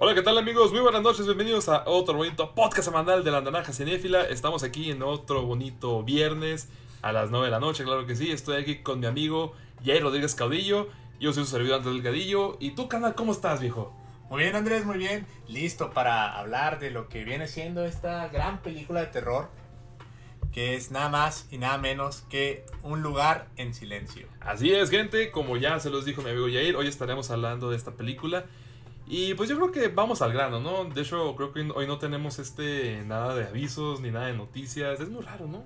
Hola, ¿qué tal amigos? Muy buenas noches, bienvenidos a otro bonito podcast semanal de la Naranja Cinéfila. Estamos aquí en otro bonito viernes a las 9 de la noche, claro que sí. Estoy aquí con mi amigo Jair Rodríguez Caudillo. Yo soy su servidor Andrés Delgadillo. ¿Y tú, canal, cómo estás, viejo? Muy bien, Andrés, muy bien. Listo para hablar de lo que viene siendo esta gran película de terror. Que es nada más y nada menos que Un lugar en silencio. Así es, gente. Como ya se los dijo mi amigo Jair, hoy estaremos hablando de esta película. Y pues yo creo que vamos al grano, ¿no? De hecho, creo que hoy no tenemos este nada de avisos ni nada de noticias. Es muy raro, ¿no?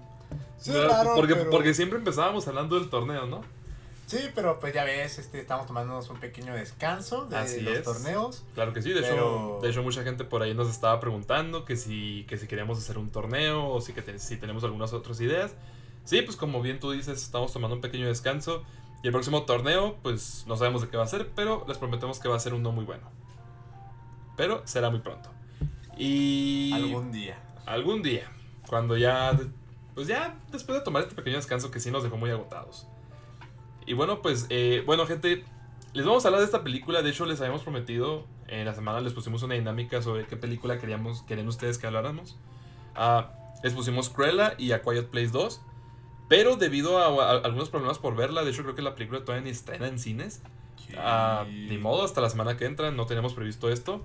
Sí, raro, porque, pero- porque siempre empezábamos hablando del torneo, ¿no? Sí, pero pues ya ves, este, estamos tomándonos un pequeño descanso de Así los es. torneos. Claro que sí, de, Pero- hecho, de hecho mucha gente por ahí nos estaba preguntando que si, que si queríamos hacer un torneo o si, que te- si tenemos algunas otras ideas. Sí, pues como bien tú dices, estamos tomando un pequeño descanso y el próximo torneo pues no sabemos de qué va a ser, pero les prometemos que va a ser uno muy bueno. Pero será muy pronto. Y Algún día. algún día, cuando ya, pues ya después de tomar este pequeño descanso que sí nos dejó muy agotados. Y bueno, pues, eh, bueno gente, les vamos a hablar de esta película, de hecho les habíamos prometido, en la semana les pusimos una dinámica sobre qué película queríamos, querían ustedes que habláramos. Ah, les pusimos Cruella y A Quiet Place 2, pero debido a, a algunos problemas por verla, de hecho creo que la película todavía ni estrena en cines. Ah, ni modo, hasta la semana que entra no tenemos previsto esto.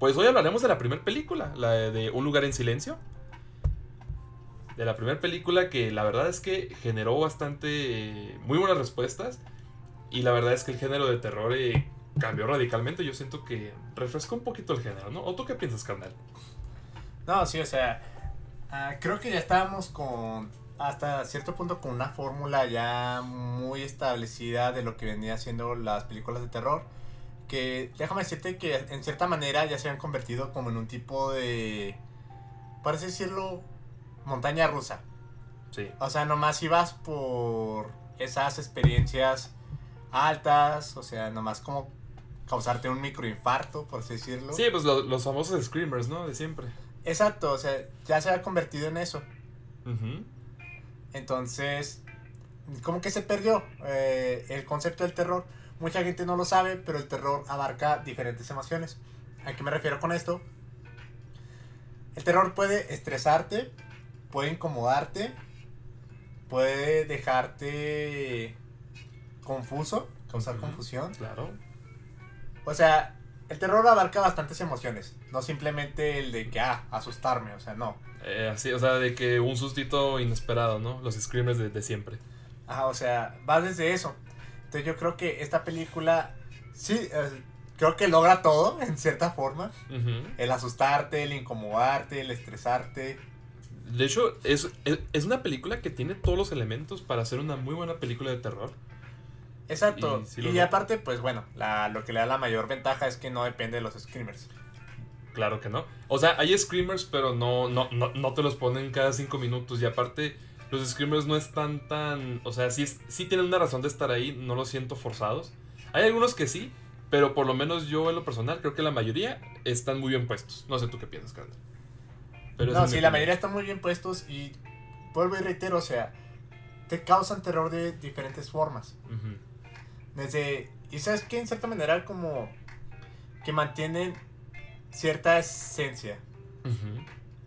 Pues hoy hablaremos de la primera película, la de Un lugar en silencio. De la primera película que la verdad es que generó bastante, eh, muy buenas respuestas. Y la verdad es que el género de terror eh, cambió radicalmente. Yo siento que refrescó un poquito el género, ¿no? ¿O tú qué piensas, carnal? No, sí, o sea, ah, creo que ya estábamos con, hasta cierto punto, con una fórmula ya muy establecida de lo que venía siendo las películas de terror. Que déjame decirte que en cierta manera ya se han convertido como en un tipo de, por así decirlo, montaña rusa. Sí. O sea, nomás ibas por esas experiencias altas, o sea, nomás como causarte un microinfarto, por así decirlo. Sí, pues lo- los famosos screamers, ¿no? De siempre. Exacto, o sea, ya se ha convertido en eso. Entonces, como que se perdió eh, el concepto del terror. Mucha gente no lo sabe, pero el terror abarca diferentes emociones. ¿A qué me refiero con esto? El terror puede estresarte, puede incomodarte, puede dejarte confuso, causar confusión. Claro. O sea, el terror abarca bastantes emociones, no simplemente el de que, ah, asustarme, o sea, no. Eh, así, o sea, de que un sustito inesperado, ¿no? Los screamers de, de siempre. Ajá, o sea, va desde eso. Entonces yo creo que esta película, sí, eh, creo que logra todo, en cierta forma. El asustarte, el incomodarte, el estresarte. De hecho, es, es, es una película que tiene todos los elementos para ser una muy buena película de terror. Exacto. Y sí Y, aparte, pues bueno, la, lo que le da la mayor ventaja es que no depende de los screamers. Claro que no. O sea, hay screamers, pero no, no, no, no te los ponen cada cinco minutos. Y aparte, los screamers no están tan. O sea, sí, sí tienen una razón de estar ahí, no los siento forzados. Hay algunos que sí, pero por lo menos yo en lo personal creo que la mayoría están muy bien puestos. No sé tú qué piensas, Carlos. Pero no, sí, la mayoría están muy bien puestos y vuelvo y reitero, o sea, te causan terror de diferentes formas. Desde, y sabes que en cierta manera como que mantienen cierta esencia.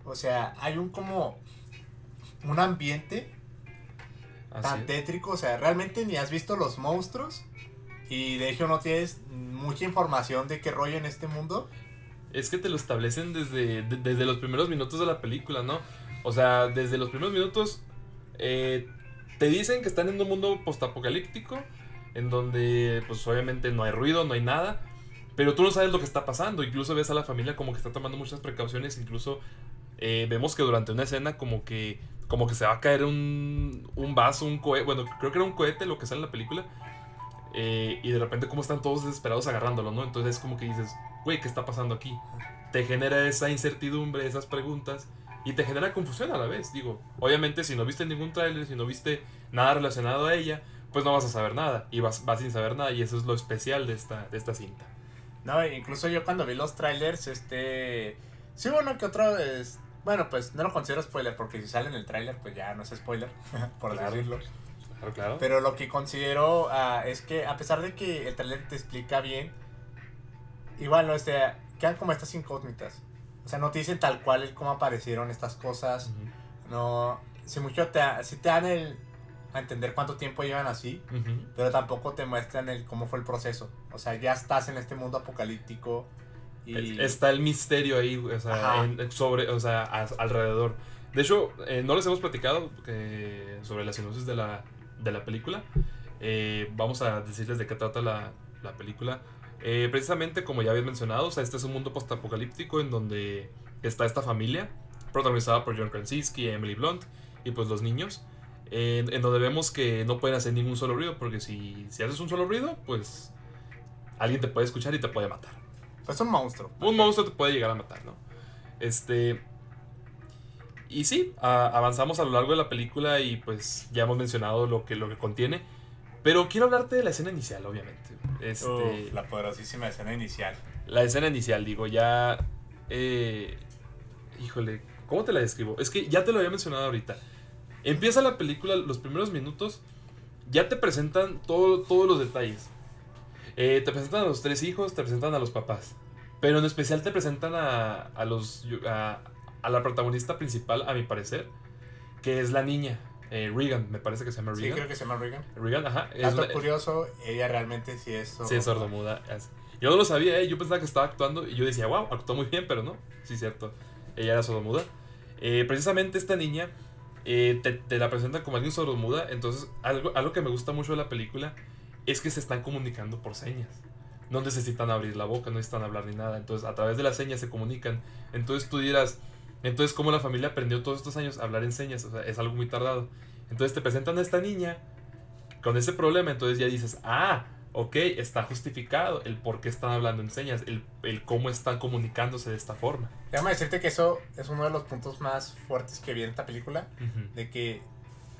O sea, hay un como un ambiente tan tétrico, o sea, realmente ni has visto los monstruos y de hecho no tienes mucha información de qué rollo en este mundo. Es que te lo establecen desde, de- desde los primeros minutos de la película, ¿no? O sea, desde los primeros minutos eh, te dicen que están en un mundo postapocalíptico, en donde pues obviamente no hay ruido, no hay nada, pero tú no sabes lo que está pasando, incluso ves a la familia como que está tomando muchas precauciones, incluso eh, vemos que durante una escena como que, como que se va a caer un, un vaso, un cohete, bueno, creo que era un cohete lo que sale en la película, eh, y de repente como están todos desesperados agarrándolo, ¿no? Entonces es como que dices, güey, ¿qué está pasando aquí? Te genera esa incertidumbre, esas preguntas, y te genera confusión a la vez. Digo, obviamente si no viste ningún tráiler, si no viste nada relacionado a ella, pues no vas a saber nada, y vas, vas sin saber nada, y eso es lo especial de esta, de esta cinta. No, incluso yo cuando vi los trailers, este... Sí, bueno, que otro es... Bueno, pues no lo considero spoiler porque si sale en el tráiler, pues ya no es spoiler, por Claro. decirlo. Claro, claro. Pero lo que considero ah, es que a pesar de que el trailer te explica bien, igual, ¿no? Este, quedan como estas incógnitas. O sea, no te dicen tal cual el cómo aparecieron estas cosas. No, si mucho te, si te dan el, a entender cuánto tiempo llevan así, pero tampoco te muestran el cómo fue el proceso. O sea, ya estás en este mundo apocalíptico y... Está el misterio ahí, o sea, sobre, o sea, alrededor. De hecho, eh, no les hemos platicado eh, sobre las sinopsis de la, de la película. Eh, vamos a decirles de qué trata la, la película. precisamente, como ya habéis mencionado, o sea, este es un mundo postapocalíptico en donde está esta familia, protagonizada por John Krasinski, Emily Blunt y pues los niños. En, donde vemos que no pueden hacer ningún solo ruido, porque si, si haces un solo ruido, pues alguien te puede escuchar y te puede matar. Es un monstruo. Un monstruo te puede llegar a matar, ¿no? Este. Y sí, avanzamos a lo largo de la película y pues ya hemos mencionado lo que, lo que contiene. Pero quiero hablarte de la escena inicial, obviamente. Este, la poderosísima escena inicial. La escena inicial, digo, ya... Eh, híjole, ¿cómo te la describo? Es que ya te lo había mencionado ahorita. Empieza la película, los primeros minutos, ya te presentan todos los detalles. Eh, te presentan a los tres hijos, te presentan a los papás. Pero en especial te presentan a, a los, a, a, la protagonista principal, a mi parecer, que es la niña. Eh, Regan, me parece que se llama Regan. Sí, creo que se llama Regan. Regan, ajá. Dato curioso, ella realmente sí es sordomuda. Sí, es sordomuda. Yo no lo sabía, ¿eh? yo pensaba que estaba actuando y yo decía, wow, actuó muy bien, pero no. Sí, cierto. Ella era sordomuda. Eh, precisamente esta niña eh, te, te, la presenta como alguien sordomuda. Entonces, algo, algo que me gusta mucho de la película es que se están comunicando por señas. No necesitan abrir la boca, no necesitan hablar ni nada. Entonces, a través de las señas se comunican. Entonces, tú dirás, entonces, ¿cómo la familia aprendió todos estos años a hablar en señas? O sea, es algo muy tardado. Entonces, te presentan a esta niña con ese problema. Entonces, ya dices, ah, ok, está justificado el por qué están hablando en señas, el, el cómo están comunicándose de esta forma. Déjame decirte que eso es uno de los puntos más fuertes que vi en esta película. De que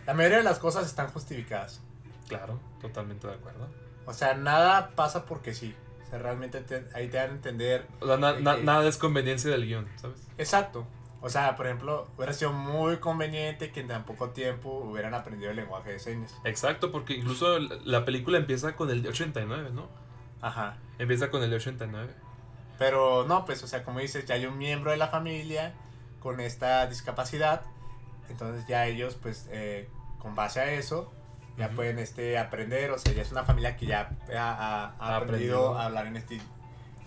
la mayoría de las cosas están justificadas. Claro, totalmente de acuerdo. O sea, nada pasa porque sí. O sea, realmente ahí te dan a entender. O sea, nada es conveniencia del guion, ¿sabes? Exacto. O sea, por ejemplo, hubiera sido muy conveniente que en tan poco tiempo hubieran aprendido el lenguaje de señas. Exacto, porque incluso la película empieza con el de 89, ¿no? Ajá. Empieza con el de 89. Pero no, pues, o sea, como dices, ya hay un miembro de la familia con esta discapacidad. Entonces ya ellos, pues, eh, con base a eso, ya pueden este, aprender, o sea, ya es una familia que ya ha, aprendido, a hablar en este,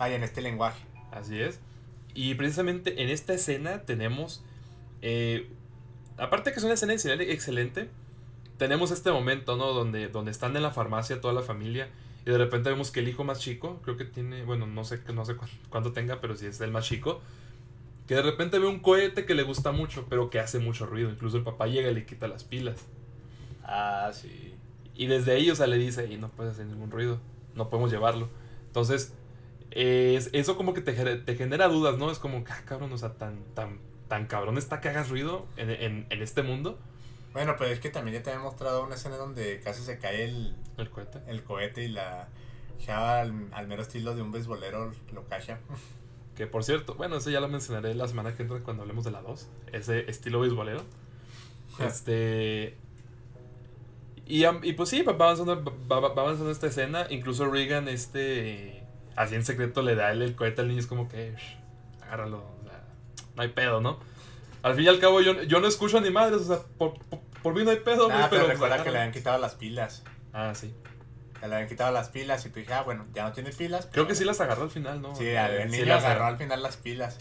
en este lenguaje. Así es. Y precisamente en esta escena tenemos, eh, aparte que es una escena excelente, tenemos este momento, ¿no? Donde, donde están en la farmacia toda la familia y de repente vemos que el hijo más chico, creo que tiene, bueno, no sé, no sé cuánto tenga, pero si es el más chico, que de repente ve un cohete que le gusta mucho, pero que hace mucho ruido. Incluso el papá llega y le quita las pilas. Ah, sí. Y desde ahí, o sea, le dice, y no puedes hacer ningún ruido, no podemos llevarlo. Entonces, es, eso como que te, te, genera dudas, ¿no? Es como, ah, cabrón, o sea, tan, tan, tan cabrón está que hagas ruido en, en, en este mundo. Bueno, pero es que también ya te he mostrado una escena donde casi se cae el, el cohete. El cohete y la Java al, al, mero estilo de un beisbolero lo cacha. Que por cierto, bueno, eso ya lo mencionaré la semana que entra cuando hablemos de la 2. Ese estilo beisbolero. este. Y, y pues sí, va avanzando, va, avanzando esta escena. Incluso Regan, este. Así en secreto le da el, cohete al niño. Es como que. agárralo. O sea, no hay pedo, ¿no? Al fin y al cabo, yo, yo no escucho a ni madres. O sea, por, por, mí no hay pedo, pero. pero recuerda que le habían quitado las pilas. Ah, sí. Le habían quitado las pilas y tú dije, ah, bueno, ya no tiene pilas. Creo que sí las agarró al final, ¿no? Sí, el niño agarró al final las pilas.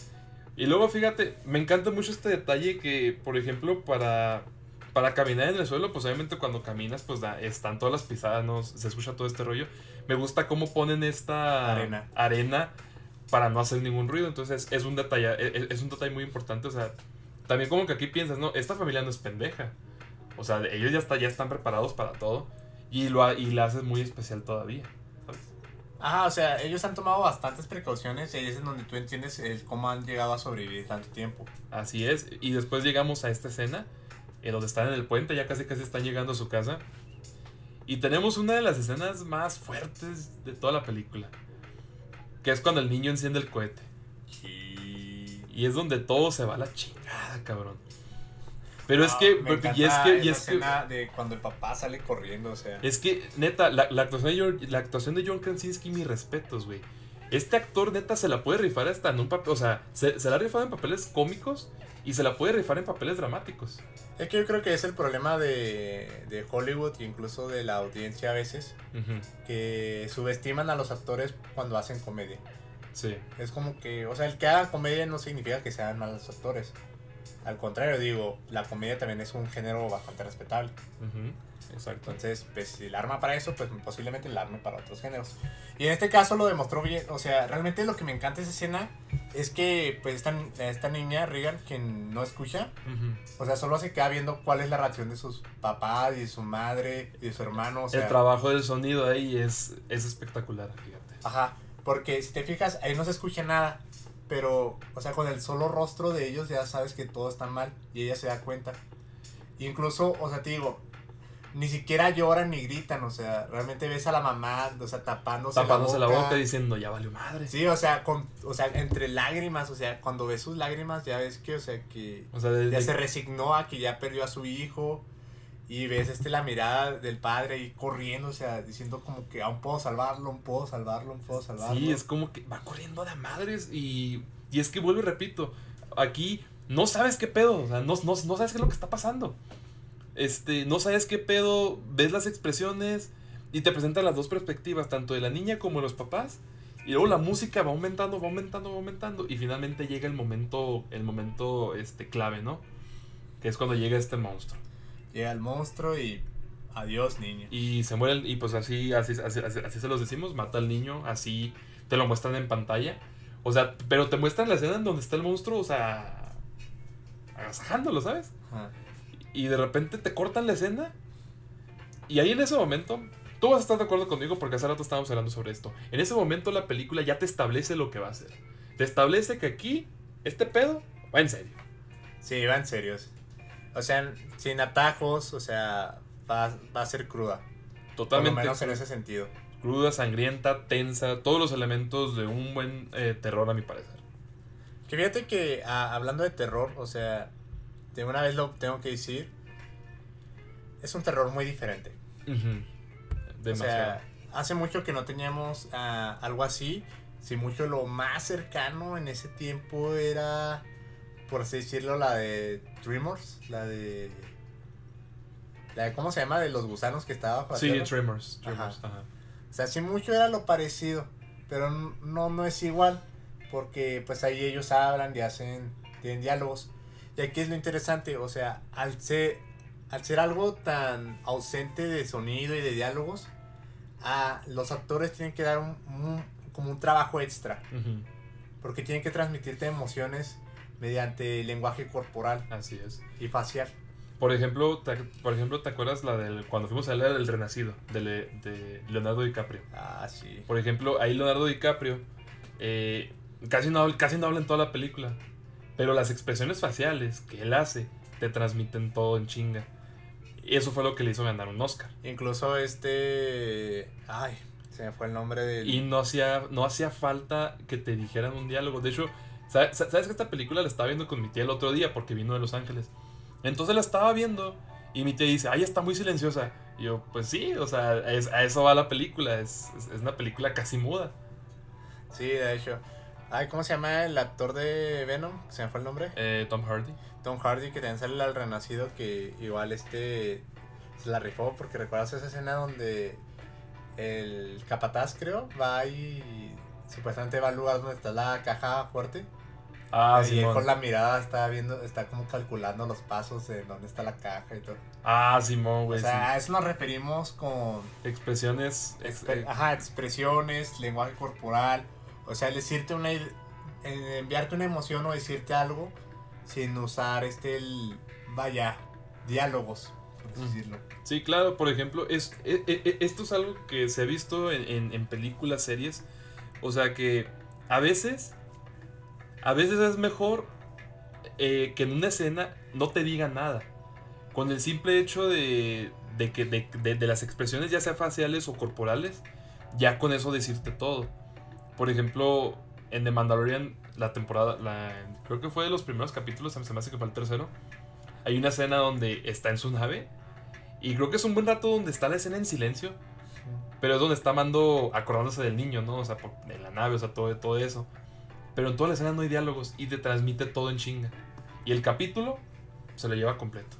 Y luego, fíjate, me encanta mucho este detalle que, por ejemplo, para para caminar en el suelo, pues obviamente cuando caminas, pues están todas las pisadas, ¿no? Se escucha todo este rollo. Me gusta cómo ponen esta arena, arena para no hacer ningún ruido. Entonces es un detalle, e, e, es, un detalle muy importante. O sea, también como que aquí piensas, no, esta familia no es pendeja. O sea, ellos ya, está, ya están preparados para todo. Y, lo, y la haces muy especial todavía. ¿sabes? Ajá, o sea, ellos han tomado bastantes precauciones y ahí es donde tú entiendes el cómo han llegado a sobrevivir tanto tiempo. Así es. Y después llegamos a esta escena en donde están en el puente, ya casi casi están llegando a su casa. Y tenemos una de las escenas más fuertes de toda la película. Que es cuando el niño enciende el cohete. Y es donde todo se va a la chingada, cabrón. Pero es que. y es que. Y es que de cuando el papá sale corriendo, o sea. Es que, neta, la, actuación, de, la actuación de John Krasinski, mis respetos, güey. este actor neta se la puede rifar hasta en un papel, o sea, se, se la ha rifado en papeles cómicos y se la puede rifar en papeles dramáticos. Es que yo creo que es el problema de, de Hollywood e incluso de la audiencia a veces, Ujú, que subestiman a los actores cuando hacen comedia. Sí. Es como que, o sea, el que haga comedia no significa que sean malos actores. Al contrario, digo, la comedia también es un género bastante respetable. Ujú, Exacto. Entonces, pues si la arma para eso, pues posiblemente la arme para otros géneros. Y en este caso lo demostró bien. O sea, realmente lo que me encanta esa escena es que, pues, esta, esta niña, Regan, que no escucha, o sea, solo se queda viendo cuál es la reacción de sus papás y de su madre y de su hermano. O sea, el trabajo del sonido ahí es, es espectacular, fíjate. Ajá, porque si te fijas, ahí no se escucha nada. Pero, o sea, con el solo rostro de ellos ya sabes que todo está mal y ella se da cuenta. Incluso, o sea, te digo, ni siquiera lloran ni gritan, o sea, realmente ves a la mamá, o sea, tapándose, Tapándose la boca diciendo, ya valió madre. Sí, o sea, con, o sea, entre lágrimas, o sea, cuando ves sus lágrimas ya ves que, o sea, que O sea, desde- ya se resignó a que ya perdió a su hijo y ves este la mirada del padre ahí corriendo, o sea, diciendo como que aún puedo salvarlo, aún puedo salvarlo, aún puedo salvarlo. Sí, es como que va corriendo de madres y, y es que vuelvo y repito, aquí no sabes qué pedo, o sea, no, no, no sabes qué es lo que está pasando. Este, no sabes qué pedo, ves las expresiones y te presentan las dos perspectivas, tanto de la niña como de los papás. Y luego la música va aumentando, va aumentando, va aumentando. Y finalmente llega el momento, el momento este, clave, ¿no? Que es cuando llega este monstruo. Llega el monstruo y adiós, niño. Y se muere, el- y pues así, así, así, así- así se los decimos, mata al niño, así te lo muestran en pantalla. O sea, pero te muestran la escena en donde está el monstruo, o sea, agasajándolo, ¿sabes? Ajá. Y de repente te cortan la escena. Y ahí en ese momento, tú vas a estar de acuerdo conmigo porque hace rato estábamos hablando sobre esto. En ese momento la película ya te establece lo que va a hacer. Te establece que aquí, este pedo, va en serio. Sí, va en serios. O sea, sin atajos, o sea, va, va a ser cruda. Por lo Totalmente menos en ese sentido. cruda, sangrienta, tensa, todos los elementos de un buen eh, terror a mi parecer. Que fíjate que ah, hablando de terror, o sea, de una vez lo tengo que decir, es un terror muy diferente. Ujú. O Demasiado. sea, hace mucho que no teníamos ah, algo así. Si mucho lo más cercano en ese tiempo era, por así decirlo, la de Dreamers, la de... La de, ¿cómo se llama? De los gusanos que estaba sí. Tremors, ajá. O sea, sí mucho era lo parecido, pero no, no es igual, porque pues ahí ellos hablan y hacen, tienen diálogos. Y aquí es lo interesante, o sea, al ser, al ser algo tan ausente de sonido y de diálogos, a los actores tienen que dar un, un- como un trabajo extra, Ujú. porque tienen que transmitirte emociones mediante lenguaje corporal Así es. y facial. Por ejemplo, te, por ejemplo, ¿te acuerdas la del cuando fuimos a leer El Renacido de, de Leonardo DiCaprio? Ah, sí. Por ejemplo, ahí Leonardo DiCaprio eh, casi, no, casi no habla en toda la película. Pero las expresiones faciales que él hace te transmiten todo en chinga. Y eso fue lo que le hizo ganar un Oscar. Incluso este... Ay, se me fue el nombre del... Y no hacía, no hacía falta que te dijeran un diálogo. De hecho, ¿sabes, sabes que esta película la estaba viendo con mi tía el otro día porque vino de Los Ángeles? Entonces la estaba viendo y mi tía dice, ay, está muy silenciosa. Y yo, pues sí, o sea, es- a eso va la película. Es, es- es una película casi muda. Sí, de hecho. Ay, ¿cómo se llama el actor de Venom? Se me fue el nombre. Eh, Tom Hardy. Tom Hardy, que también sale al Renacido, que igual este se la rifó, porque recuerdas esa escena donde el capataz, creo, va y supuestamente va al lugar donde está la caja fuerte. Ah, y él con la mirada está viendo, está como calculando los pasos de dónde está la caja y todo. Ah, Simón, O güey. sea, a eso nos referimos con. Expresiones. ex- Exper- ajá, expresiones, lenguaje corporal. O sea, decirte una enviarte una emoción o decirte algo sin usar este el vaya diálogos, por así decirlo. Sí, claro, por ejemplo, es, e- e- e- esto es algo que se ha visto en, en- en películas, series. O sea que a veces, a veces es mejor eh, que en una escena no te diga nada. Con el simple hecho de, de que de, de- de las expresiones, ya sea faciales o corporales, ya con eso decirte todo. Por ejemplo, en The Mandalorian, la temporada, la, creo que fue de los primeros capítulos, se me hace que fue el tercero. Hay una escena donde está en su nave y creo que es un buen rato donde está la escena en silencio. Pero es donde está Mando acordándose del niño, ¿no? O sea, por, de la nave, o sea, todo, todo eso. Pero en toda la escena no hay diálogos y te transmite todo en chinga. Y el capítulo se lo lleva completo.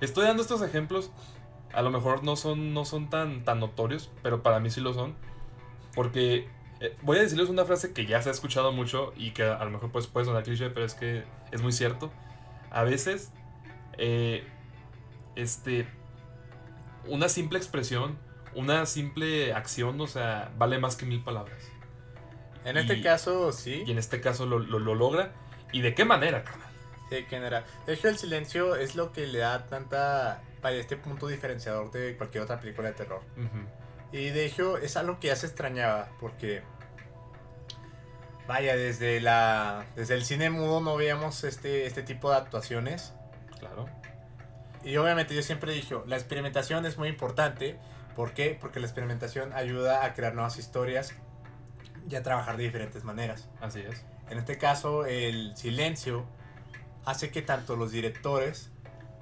Estoy dando estos ejemplos. A lo mejor no son, no son tan, tan notorios, pero para mí sí lo son. Porque eh, voy a decirles una frase que ya se ha escuchado mucho y que a lo mejor pues, puede sonar cliché, pero es que es muy cierto. A veces, eh, este, una simple expresión, una simple acción, o sea, vale más que mil palabras. En este caso, sí. Y en este caso lo, lo- lo logra. ¿Y de qué manera, carnal? Sí, que era. De hecho, el silencio es lo que le da tanta. Vaya, este punto diferenciador de cualquier otra película de terror. Ujú. Y de hecho, es algo que ya se extrañaba, porque. Vaya, desde la. Desde el cine mudo no veíamos este, este tipo de actuaciones. Claro. Y obviamente yo siempre dicho, la experimentación es muy importante. ¿Por qué? Porque la experimentación ayuda a crear nuevas historias y a trabajar de diferentes maneras. Así es. En este caso, el silencio hace que tanto los directores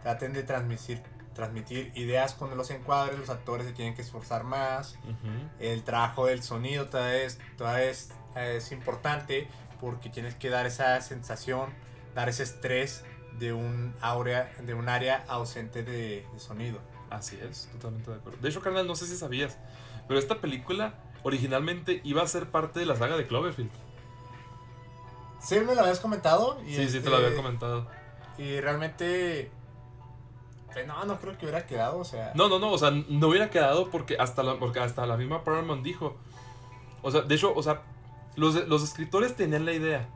traten de transmitir, transmitir ideas con los encuadres, los actores se tienen que esforzar más, el trabajo del sonido todavía es, todavía es, es importante porque tienes que dar esa sensación, dar ese estrés de un, área, de un área ausente de, de sonido. Así es, totalmente de acuerdo. De hecho, carnal, no sé si sabías, pero esta película originalmente iba a ser parte de la saga de Cloverfield. Sí, me lo habías comentado. Y Sí, sí, te este, lo había comentado. Y realmente... no, no creo que hubiera quedado, o sea... No, no, no, o sea, no hubiera quedado porque hasta la, porque hasta la misma Paramount dijo. O sea, de hecho, o sea, los, los escritores tenían la idea.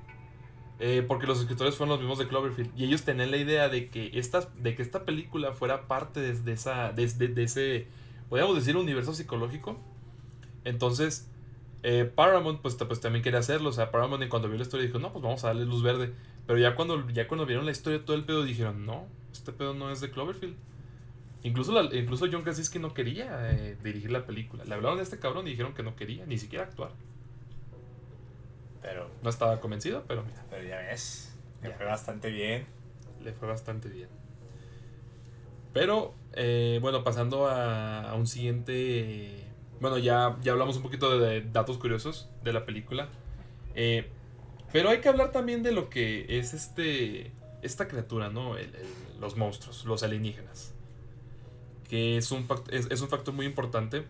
eh, porque los escritores fueron los mismos de Cloverfield. Y ellos tenían la idea de que esta, de que esta película fuera parte de, esa, de, de- de ese, podríamos decir, universo psicológico. Entonces, eh, Paramount pues, pues también quería hacerlo. O sea, Paramount cuando vio la historia dijo, no, pues vamos a darle luz verde. Pero ya cuando, ya cuando vieron la historia, todo el pedo dijeron, no, este pedo no es de Cloverfield. Incluso, la- incluso John Krasinski no quería eh, dirigir la película. Le hablaron de este cabrón y dijeron que no quería, ni siquiera actuar. Pero, No estaba convencido, pero mira, pero ya ves, Ya. fue bastante bien. le fue bastante bien. Pero, eh, bueno, pasando a, a un siguiente... Bueno, ya, ya hablamos un poquito de, datos curiosos de la película. Eh, pero hay que hablar también de lo que es este esta criatura, ¿no? El- el- los monstruos, los alienígenas. Que es un, es, es un factor muy importante.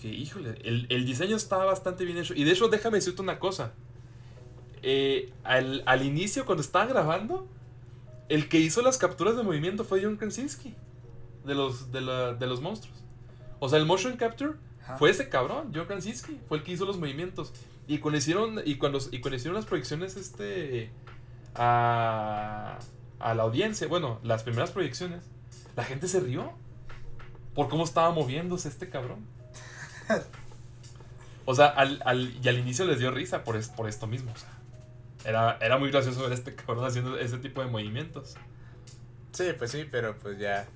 Que, híjole, el, el diseño está bastante bien hecho. Y de hecho, déjame decirte una cosa. Eh, al, al inicio, cuando estaba grabando, el que hizo las capturas de movimiento fue John Krasinski. De los, de, la- de los monstruos. O sea, el motion capture fue ese cabrón, John Krasinski. Fue el que hizo los movimientos. Y cuando hicieron, y cuando, y cuando hicieron las proyecciones este, a, a la audiencia, bueno, las primeras proyecciones, la gente se rió. Por cómo estaba moviéndose este cabrón. O sea, al, al- y al inicio les dio risa por, es- por esto mismo. O sea, era, era muy gracioso ver a este cabrón haciendo ese tipo de movimientos. Sí, pues sí, pero pues ya.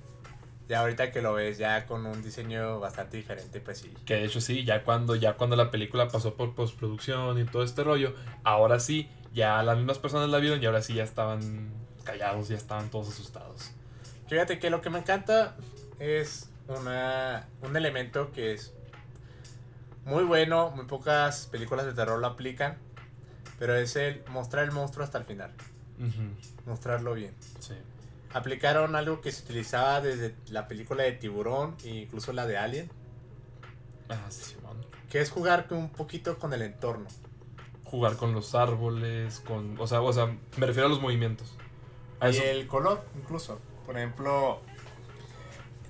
Ya ahorita que lo ves ya con un diseño bastante diferente, pues sí. Que de hecho sí, ya cuando, ya cuando la película pasó por postproducción y todo este rollo, ahora sí, ya las mismas personas la vieron y ahora sí ya estaban callados, ya estaban todos asustados. Fíjate que lo que me encanta es una, un elemento que es muy bueno, muy pocas películas de terror lo aplican, pero es el mostrar el monstruo hasta el final, mostrarlo bien. sí. Aplicaron algo que se utilizaba desde la película de Tiburón e incluso la de Alien, Ah, sí, que es jugar un poquito con el entorno. Jugar con los árboles, con. O sea, o sea, me refiero a los movimientos. Y el color, incluso. Por ejemplo,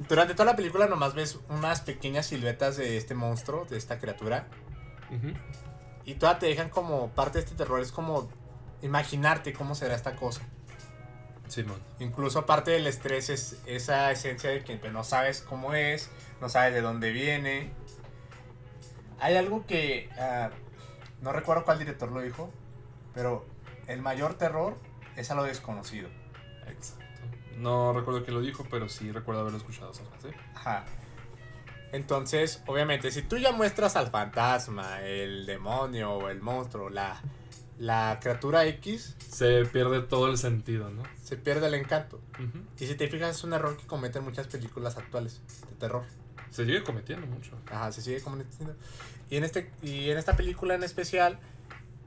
durante toda la película nomás ves unas pequeñas siluetas de este monstruo, de esta criatura. Ujú, Y todas te dejan como parte de este terror, es como imaginarte cómo será esta cosa. Simón. Incluso parte del estrés es esa esencia de que pues, no sabes cómo es, no sabes de dónde viene. Hay algo que ah, no recuerdo cuál director lo dijo, pero el mayor terror es a lo desconocido. Exacto. No recuerdo quién lo dijo, pero sí recuerdo haberlo escuchado esa frase. Ajá. Entonces, obviamente, si tú ya muestras al fantasma, el demonio o el monstruo, la, la criatura X, Se pierde todo el sentido, ¿no? se pierde el encanto. Y si te fijas, es un error que cometen muchas películas actuales de terror. Se sigue cometiendo mucho. Ajá, se sigue cometiendo. Y en, este, y en esta película en especial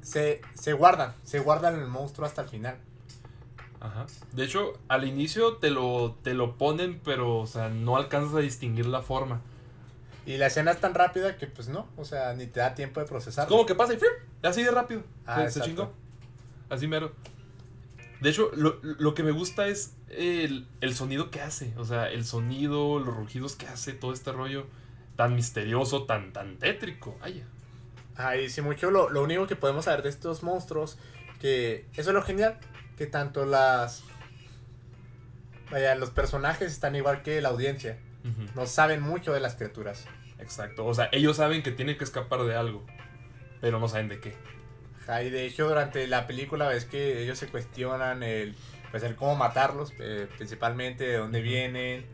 se, se guardan, se guardan el monstruo hasta el final. Ajá. De hecho, al inicio te lo, te lo ponen, pero, o sea, no alcanzas a distinguir la forma. Y la escena es tan rápida que, pues no, o sea, ni te da tiempo de procesar. Como que pasa y ¡frim! así de rápido. Ah, se, se chingó. Así mero. De hecho, lo, lo que me gusta es el, el sonido que hace. O sea, el sonido, los rugidos que hace, todo este rollo tan misterioso, tan, tan tétrico. Vaya. Ahí sí, mucho lo, lo único que podemos saber de estos monstruos, que eso es lo genial, que tanto las... Vaya, los personajes están igual que la audiencia. No saben mucho de las criaturas. Exacto. O sea, ellos saben que tienen que escapar de algo, pero no saben de qué. Ajá, Y de hecho, durante la película ves que ellos se cuestionan el, pues, el cómo matarlos, eh, principalmente de dónde vienen.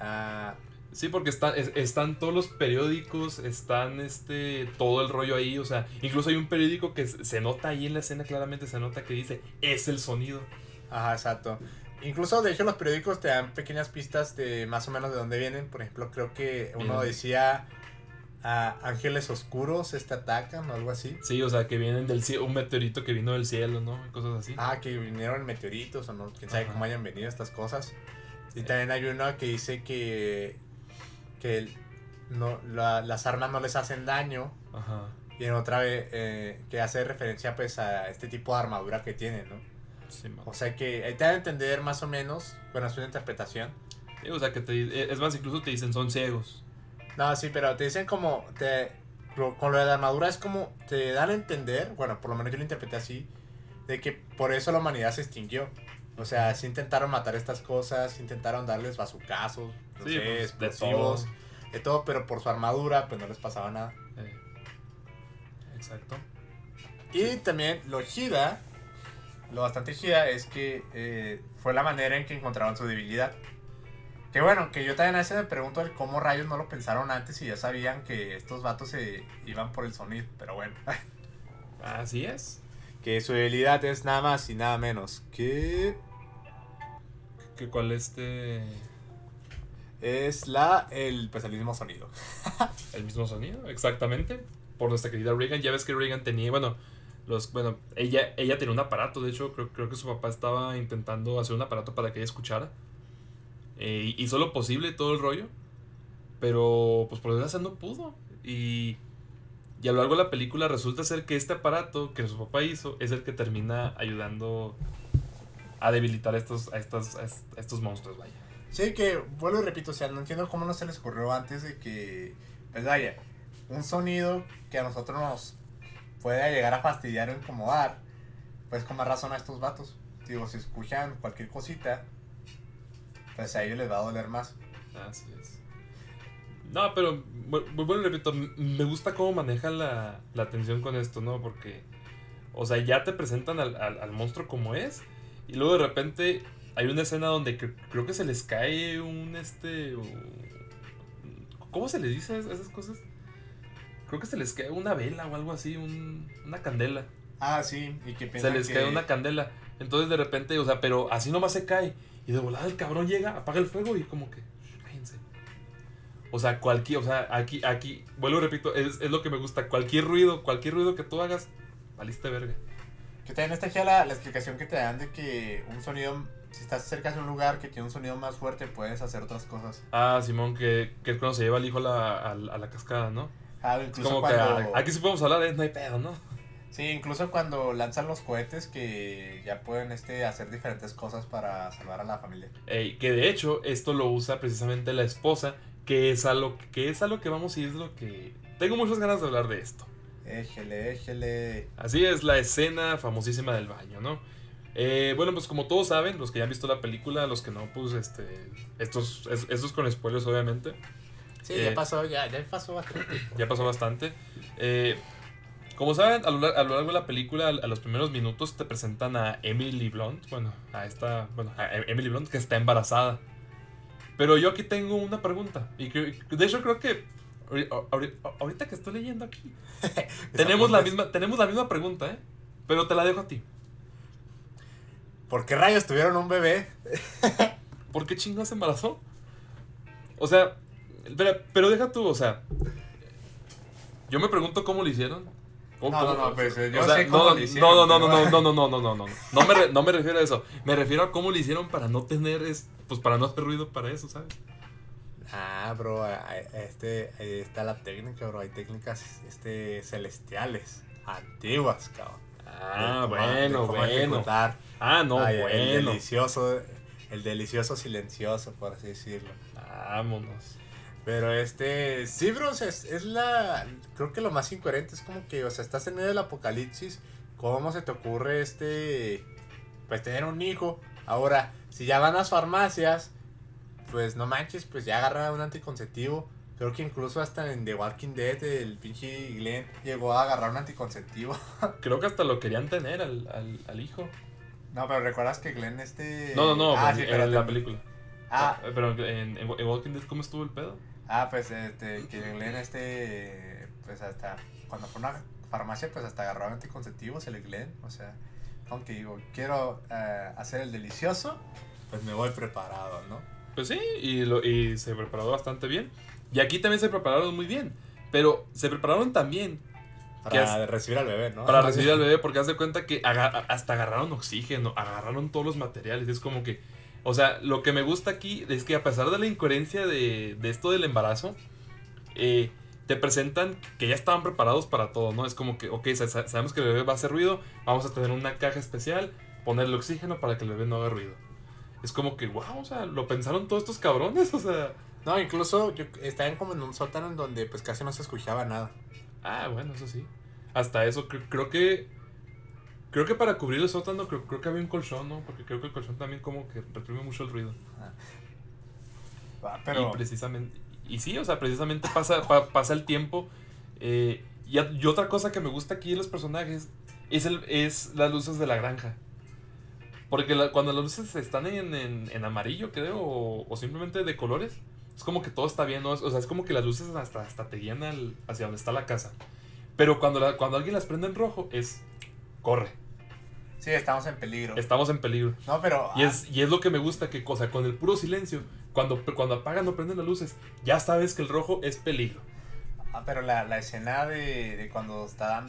Ah, Sí, porque está- es- están todos los periódicos, están este todo el rollo ahí, o sea, incluso hay un periódico que se nota ahí en la escena claramente se nota que dice es el sonido. Ajá, exacto. Incluso, de hecho, los periódicos te dan pequeñas pistas de más o menos de dónde vienen. Por ejemplo, creo que uno decía ah, ángeles oscuros este atacan o algo así. Sí, o sea, que vienen del cielo, un meteorito que vino del cielo, ¿no? Cosas así. Ah, que vinieron meteoritos o no, quién sabe Ajá. cómo hayan venido estas cosas. Y Sí. también hay uno que dice que, que el- no, la- las armas no les hacen daño. Ajá. Y en otra vez eh, que hace referencia pues a este tipo de armadura que tienen, ¿no? Sí. O sea que ahí te dan a entender más o menos, bueno, es una interpretación. Sí, o sea, que te eh, es más incluso te dicen son ciegos. No, sí, pero te dicen como, te, con lo de la armadura es como, te dan a entender, bueno, por lo menos yo lo interpreté así, de que por eso la humanidad se extinguió. O sea, sí intentaron matar estas cosas, intentaron darles bazucazos, Sí, pues, de explosivos, de todo, pero por su armadura, pues no les pasaba nada. Eh, exacto. Y también lo chida, lo bastante chida es que eh, fue la manera en que encontraron su debilidad. Que bueno, que yo también a veces me pregunto el cómo rayos no lo pensaron antes y ya sabían que estos vatos se iban por el sonido, pero bueno. Así es. que su debilidad es nada más y nada menos que Que cuál este es la el pues el mismo sonido. el mismo sonido, exactamente. Por nuestra querida Reagan. Ya ves que Reagan tenía, bueno, los, bueno, ella, ella tenía un aparato. De hecho, creo, creo que su papá estaba intentando hacer un aparato para que ella escuchara. Eh, hizo lo posible todo el rollo. Pero, pues por desgracia no pudo. Y, y a lo largo de la película resulta ser que este aparato que su papá hizo es el que termina ayudando a debilitar a estos, a a estos monstruos, vaya. Sí, que vuelvo y repito, o sea, no entiendo cómo no se les ocurrió antes de que, pues vaya, un sonido que a nosotros nos pueda llegar a fastidiar o incomodar, pues con más razón a estos vatos. Digo, si escuchan cualquier cosita, pues a ellos les va a doler más. Así es. No, pero bu- bueno, repito, me gusta cómo maneja la, la tensión con esto, ¿no? Porque, o sea, ya te presentan al- al monstruo como es, y luego de repente hay una escena donde cre- creo que se les cae un este. ¿Cómo se les dice a esas cosas? Creo que se les cae una vela o algo así, un- una candela. Ah, sí, y que Se les que... cae una candela. Entonces de repente, o sea, pero así nomás se cae. Y de volada el cabrón llega, apaga el fuego y como que, "Shh, cállense. O sea, cualquier, o sea, aquí, aquí, vuelvo y repito, es, es lo que me gusta. Cualquier ruido, cualquier ruido que tú hagas, valiste verga. Que también está aquí la, la explicación que te dan de que un sonido, si estás cerca de un lugar que tiene un sonido más fuerte, puedes hacer otras cosas. Ah, Simón, que, que es cuando se lleva al hijo a la, a la- a la cascada, ¿no? Ah, incluso como cuando... que ah, aquí sí podemos hablar, ¿eh? no hay pedo, ¿no? Sí, incluso cuando lanzan los cohetes que ya pueden este, hacer diferentes cosas para salvar a la familia. Ey, que de hecho, esto lo usa precisamente la esposa, que es algo que es algo que vamos y es lo que. Tengo muchas ganas de hablar de esto. Éjele, éjele. Así es, la escena famosísima del baño, ¿no? Eh, bueno, pues como todos saben, los que ya han visto la película, los que no, pues este. Estos, es- estos con spoilers, obviamente. Sí, Eh, ya pasó, ya, ya pasó bastante. Ya pasó bastante. Eh, como saben, a lo, lar- a lo largo de la película, a, los primeros minutos te presentan a Emily Blunt. Bueno, a esta. Bueno, a E- Emily Blunt que está embarazada. Pero yo aquí tengo una pregunta. Y que, de hecho, creo que. ahori- ahori- Ahorita que estoy leyendo aquí. tenemos, la misma, tenemos la misma pregunta, ¿eh? Pero te la dejo a ti. ¿Por qué rayos tuvieron un bebé? ¿Por qué chingados se embarazó? O sea, Pero, pero deja tú, o sea. Yo me pregunto cómo lo hicieron. ¿Cómo- No, no, no, pues, eh, yo o sea, sé cómo no, lo no, hicieron, No, no, no, no, no, no, no, no, no, no. No me, re- no me refiero a eso. Me refiero a cómo lo hicieron para no tener, es, pues para no hacer ruido para eso, ¿sabes? Ah, bro, este, ahí está la técnica, bro. Hay técnicas este, celestiales, antiguas, cabrón. Ah, bueno, cómo bueno. Ah, no, Ay, El bueno. delicioso, el delicioso silencioso, por así decirlo. Vámonos. Pero este, sí, bro, o sea, es, es la, creo que lo más incoherente es como que, o sea, estás en medio del apocalipsis, ¿cómo se te ocurre este, pues tener un hijo? Ahora, si ya van a las farmacias, pues no manches, pues ya agarra un anticonceptivo. Creo que incluso hasta en The Walking Dead el pinche Glenn llegó a agarrar un anticonceptivo. Creo que hasta lo querían tener al, al, al hijo. No, pero recuerdas que Glenn este... No, no, no, ah, sí, en espérate. la película. Ah, Eh, Pero en, en, en Walking Dead, ¿cómo estuvo el pedo? Ah, pues este, que Glenn este, pues hasta, cuando fue a una farmacia, pues hasta agarró anticonceptivos el Glenn, o sea, como que digo, quiero eh, hacer el delicioso, pues me voy preparado, ¿no? Pues sí, y, lo, y se preparó bastante bien. Y aquí también se prepararon muy bien. Pero se prepararon también Para recibir al bebé, ¿no? para recibir al bebé, porque haz de cuenta que aga- hasta agarraron oxígeno, agarraron todos los materiales. Es como que, o sea, lo que me gusta aquí es que a pesar de la incoherencia de, de esto del embarazo, eh, te presentan que ya estaban preparados para todo, ¿no? Es como que, ok, sa- sa- sabemos que el bebé va a hacer ruido, vamos a tener una caja especial, ponerle oxígeno para que el bebé no haga ruido. Es como que, wow, o sea, lo pensaron todos estos cabrones, o sea. No, incluso yo, estaban como en un sótano en donde pues casi no se escuchaba nada. Ah, bueno, eso sí. Hasta eso, cre- creo que. Creo que para cubrir el sótano, creo, creo que había un colchón, ¿no? Porque creo que el colchón también como que reprime mucho el ruido. Ah, Pero, Y precisamente. Y sí, o sea, precisamente pasa, pa- pasa el tiempo. eh, y otra cosa que me gusta aquí de los personajes es, el, es las luces de la granja. Porque la- cuando las luces están en, en, en amarillo, creo, o, o simplemente de colores, es como que todo está bien, ¿no? O sea, es como que las luces hasta, hasta te guían al- hacia donde está la casa. Pero cuando, la- cuando alguien las prende en rojo, es. Corre, sí, estamos en peligro. estamos en peligro. No, pero... Y es, y es lo que me gusta, que cosa, con el puro silencio, cuando, cuando apagan o prenden las luces, ya sabes que el rojo es peligro. Ah, pero la, la escena de, de cuando está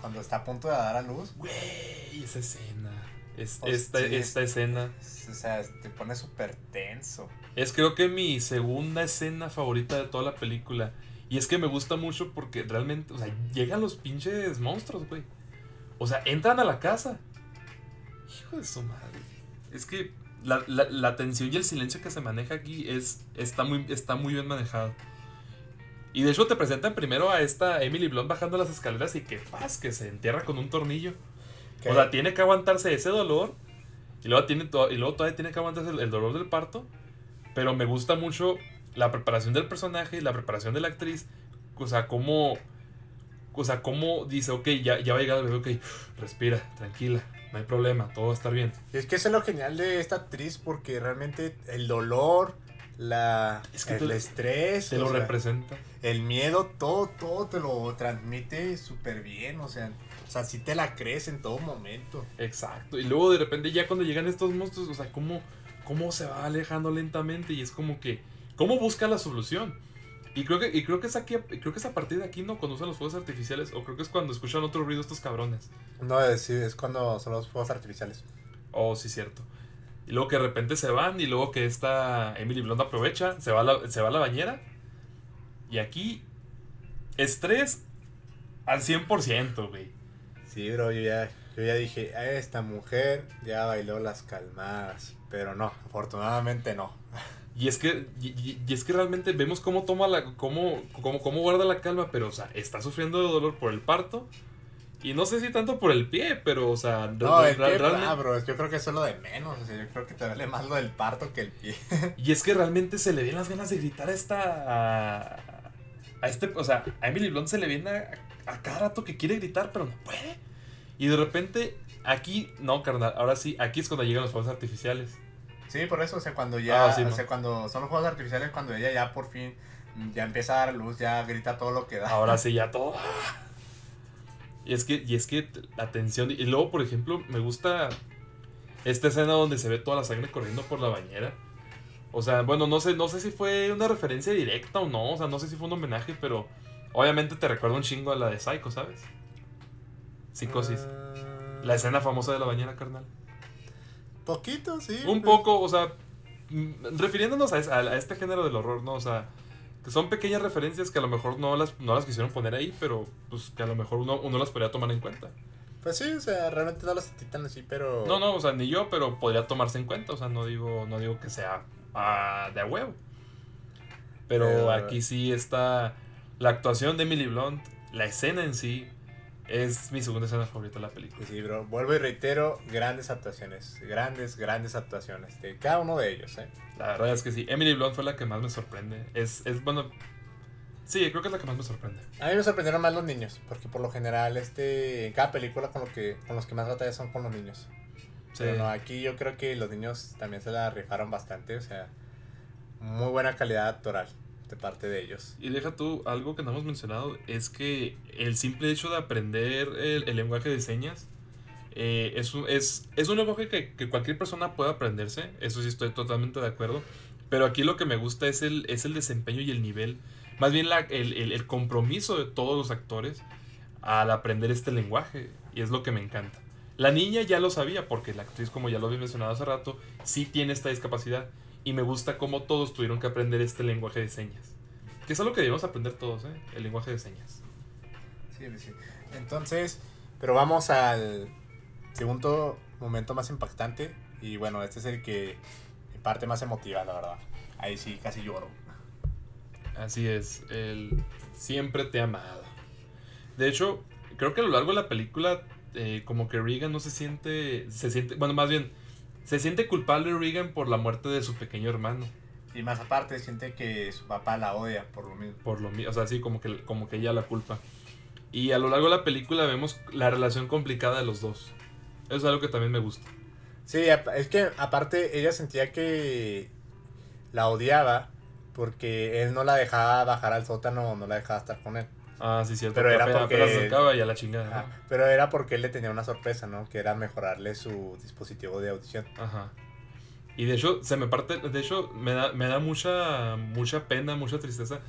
cuando está a punto de dar a luz, Güey, esa escena. Es- esta, esta escena. o sea, te pone súper tenso. Es creo que mi segunda escena favorita de toda la película. Y es que me gusta mucho porque realmente, o sea, llegan los pinches monstruos, güey. O sea, entran a la casa. Hijo de su madre. Es que la, la- la tensión y el silencio que se maneja aquí es, está, muy, está muy bien manejado. Y de hecho te presentan primero a esta Emily Blunt bajando las escaleras y que paz, que se entierra con un tornillo. O sea, tiene que aguantarse ese dolor. Y luego, tiene y luego todavía tiene que aguantarse el, el dolor del parto. Pero me gusta mucho la preparación del personaje, la preparación de la actriz. O sea, cómo. O sea, cómo dice, ok, ya, ya va a llegar el bebé, ok, respira, tranquila, no hay problema, todo va a estar bien. Y es que eso es lo genial de esta actriz porque realmente el dolor, la, Es que el te- estrés, Te lo sea, representa. el miedo, todo, todo te lo transmite súper bien, o sea, sea, sí te la crees en todo momento. Exacto. Y luego de repente ya cuando llegan estos monstruos, o sea, cómo, cómo se va alejando lentamente y es como que, ¿cómo busca la solución? Y creo que, y creo que es aquí, creo que es a partir de aquí, ¿no? Cuando usan los fuegos artificiales, o creo que es cuando escuchan otro ruido estos cabrones. No, es, sí, es cuando son los fuegos artificiales. Oh, sí, cierto. Y luego que de repente se van y luego que esta Emily Blunt aprovecha, se va a la, se va a la bañera. Y aquí, estrés al 100%, güey. Sí, bro, yo ya, yo ya dije, "Ah, esta mujer ya bailó las calmadas, pero no, afortunadamente no. Y es que, y, y- es que realmente vemos cómo toma la, cómo, cómo, cómo guarda la calma, pero, o sea, está sufriendo de dolor por el parto. Y no sé si tanto por el pie, pero, o sea, No, el pie, realmente- ah, bro, yo creo que eso es lo de menos, o sea, yo creo que te duele más lo del parto que el pie. Y es que realmente se le ven las ganas de gritar a esta. A, a este. O sea, a Emily Blunt se le viene a, a cada rato que quiere gritar, pero no puede. Y de repente, aquí. No, carnal, ahora sí, aquí es cuando llegan los fuegos artificiales. Sí, por eso, o sea, cuando ya, Ah, sí, o no. sea, cuando son los juegos artificiales, cuando ella ya por fin mm, ya empieza a dar luz, ya grita todo lo que da. Ahora sí, ya todo. Y es que, y es que la tensión. Y luego, por ejemplo, me gusta esta escena donde se ve toda la sangre corriendo por la bañera. O sea, bueno, no sé, no sé si fue una referencia directa o no. O sea, no sé si fue un homenaje, pero obviamente te recuerda un chingo a la de Psycho, ¿sabes? Psicosis. Mm, La escena famosa de la bañera, carnal. Poquito, sí. Un pues. poco, o sea, mm, refiriéndonos a, es- a- a este género del horror, ¿no? O sea, que son pequeñas referencias que a lo mejor no las, no las quisieron poner ahí, pero pues que a lo mejor uno, uno las podría tomar en cuenta. Pues sí, o sea, realmente no lo sentí tan así, pero. No, no, o sea, ni yo, pero podría tomarse en cuenta, o sea, no digo, no digo que sea ah, de a huevo. Pero Pero- aquí sí está la actuación de Emily Blunt, la escena en sí, es mi segunda escena favorita de la película. Sí, bro. Vuelvo y reitero, grandes actuaciones. Grandes, grandes actuaciones. De cada uno de ellos, ¿eh? La verdad es que sí, Emily Blunt fue la que más me sorprende. Es, es bueno, sí, creo que es la que más me sorprende. A mí me sorprendieron más los niños, porque por lo general, este, en cada película con, lo que, con los que más batalla son con los niños. Sí. Pero no, aquí yo creo que los niños también se la rifaron bastante, o sea, muy buena calidad actoral de parte de ellos. Y deja tú, algo que no hemos mencionado es que el simple hecho de aprender el, el lenguaje de señas eh, es, un, es, es un lenguaje que, que cualquier persona puede aprenderse, eso sí estoy totalmente de acuerdo, pero aquí lo que me gusta es el, es el desempeño y el nivel, más bien la, el, el- compromiso de todos los actores al aprender este lenguaje, y es lo que me encanta. La niña ya lo sabía, porque la actriz, como ya lo había mencionado hace rato, sí tiene esta discapacidad, y me gusta cómo todos tuvieron que aprender este lenguaje de señas. Que es algo que debemos aprender todos, ¿eh? El lenguaje de señas. Sí, sí. Entonces, pero vamos al segundo momento más impactante, y bueno, este es el que, parte más emotiva, la verdad. Ahí sí, casi lloro. Así es, el siempre te he amado. De hecho, creo que a lo largo de la película, eh, como que Regan no se siente, se siente, bueno, más bien, se siente culpable Regan por la muerte de su pequeño hermano. Y más aparte, siente que su papá la odia por lo mismo. Por lo mi- o sea, sí, como que, como que ella la culpa. Y a lo largo de la película vemos la relación complicada de los dos. Eso es algo que también me gusta. Sí, es que aparte ella sentía que la odiaba porque él no la dejaba bajar al sótano, no la dejaba estar con él. Ah, sí, cierto. Pero era apenas- porque- apenas acercaba y a la chingada. Pero era porque él le tenía una sorpresa, ¿no? Que era mejorarle su dispositivo de audición. Ajá. Y de hecho, se me parte, de hecho, me da, me da mucha, mucha pena, mucha tristeza.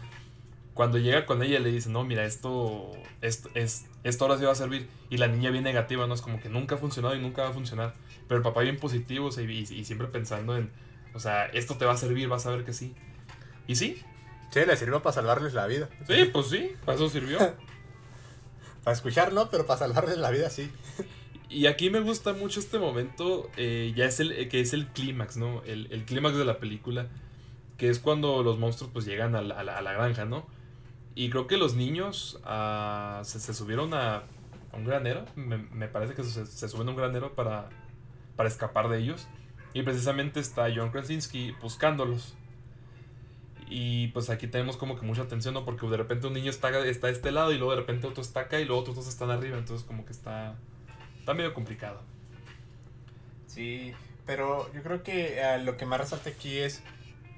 Cuando llega con ella y le dice, no, mira, esto, esto, es, esto ahora sí va a servir. Y la niña bien negativa, ¿no? Es como que nunca ha funcionado y nunca va a funcionar. Pero el papá bien positivo o sea, y, y siempre pensando en, o sea, esto te va a servir, vas a ver que sí. Y sí, Sí, le sirvió para salvarles la vida. sí, pues sí, para eso sirvió. Para escuchar, ¿no? Pero para salvarles la vida, sí. Y aquí me gusta mucho este momento, eh, ya es el, eh, que es el clímax, ¿no? El, el clímax de la película, que es cuando los monstruos pues llegan a la, a la- a la granja, ¿no? Y creo que los niños ah, se, se subieron a, a un granero, me, me parece que se, se suben a un granero para, para escapar de ellos. Y precisamente está John Krasinski buscándolos. Y pues aquí tenemos como que mucha atención, ¿no? Porque de repente un niño está, está de este lado y luego de repente otro está acá y luego otros dos están arriba. Entonces como que está, está medio complicado. Sí, pero yo creo que eh, lo que más resalta aquí es,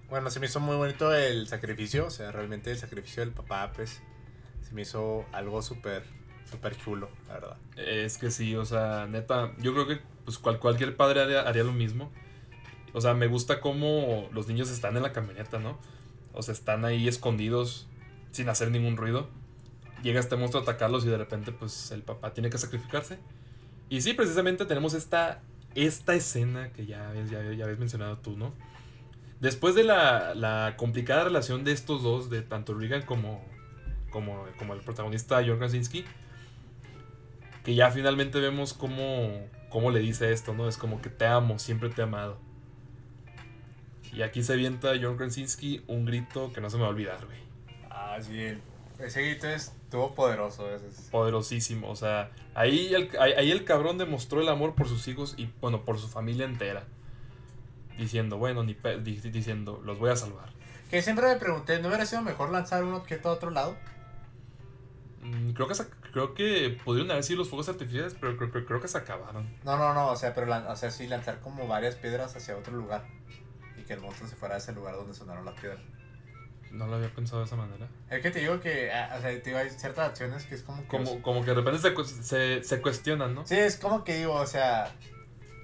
bueno, se me hizo muy bonito el sacrificio, o sea, realmente el sacrificio del papá, pues, se me hizo algo súper, súper chulo, la verdad. Es que sí, o sea, neta, yo creo que pues cual- cualquier padre haría, haría lo mismo. O sea, me gusta cómo los niños están en la camioneta, ¿no? O sea, están ahí escondidos sin hacer ningún ruido. Llega este monstruo a atacarlos y de repente pues el papá tiene que sacrificarse. Y sí, precisamente tenemos esta, esta escena que ya, ya, ya mencionado tú, ¿no? Después de la, la complicada relación de estos dos, de tanto Regan como, como, como el protagonista John Krasinski, que ya finalmente vemos cómo, cómo le dice esto, ¿no? Es como que te amo, siempre te he amado. Y aquí se avienta John Krasinski un grito que no se me va a olvidar, güey. Ah, sí, ese grito estuvo poderoso, ese es- Poderosísimo, o sea, ahí el, ahí, el cabrón demostró el amor por sus hijos y, bueno, por su familia entera. Diciendo, bueno, ni diciendo, los voy a salvar. Que siempre me pregunté, ¿no hubiera sido mejor lanzar un objeto a otro lado? Mm, Creo que, creo que pudieron haber sido los fuegos artificiales, pero creo, creo- creo que se acabaron. No, no, no, o sea, pero o sea, sí lanzar como varias piedras hacia otro lugar que el monstruo se fuera a ese lugar donde sonaron las piedras. No lo había pensado de esa manera. Es que te digo que, ah, o sea, te digo, hay ciertas acciones que es como que... Como, como que de repente se, se, se cuestionan, ¿no? Sí, es como que digo, o sea,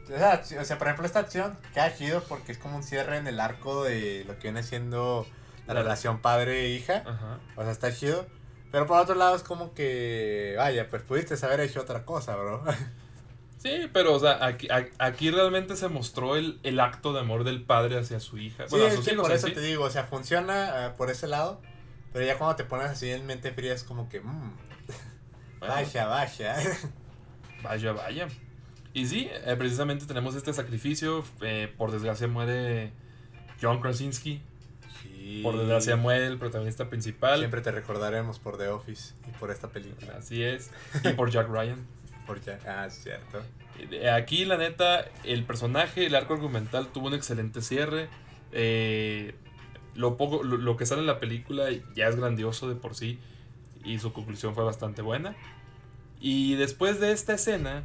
O sea, o sea, por ejemplo, esta acción queda chido porque es como un cierre en el arco de lo que viene siendo la La- relación padre-hija. Ajá. O sea, está chido. Pero por otro lado es como que, vaya, pues pudiste haber hecho otra cosa, bro. Sí, pero, o sea, aquí, aquí realmente se mostró el, el acto de amor del padre hacia su hija. Sí, Bueno, a es sus que hijos por eso sí. te digo, o sea, funciona ah, por ese lado. Pero ya cuando te pones así en mente fría es como que, mmm, Bueno, vaya, vaya. Vaya, vaya. Y sí, eh, precisamente tenemos este sacrificio. eh, por desgracia muere John Krasinski. Sí. Por desgracia muere el protagonista principal. Siempre te recordaremos por The Office y por esta película. Así es. Y por Jack Ryan. Por ya- Ah, es cierto. Aquí, la neta, el personaje, el arco argumental tuvo un excelente cierre. Eh, lo, poco, lo, lo que sale en la película ya es grandioso de por sí. Y su conclusión fue bastante buena. Y después de esta escena,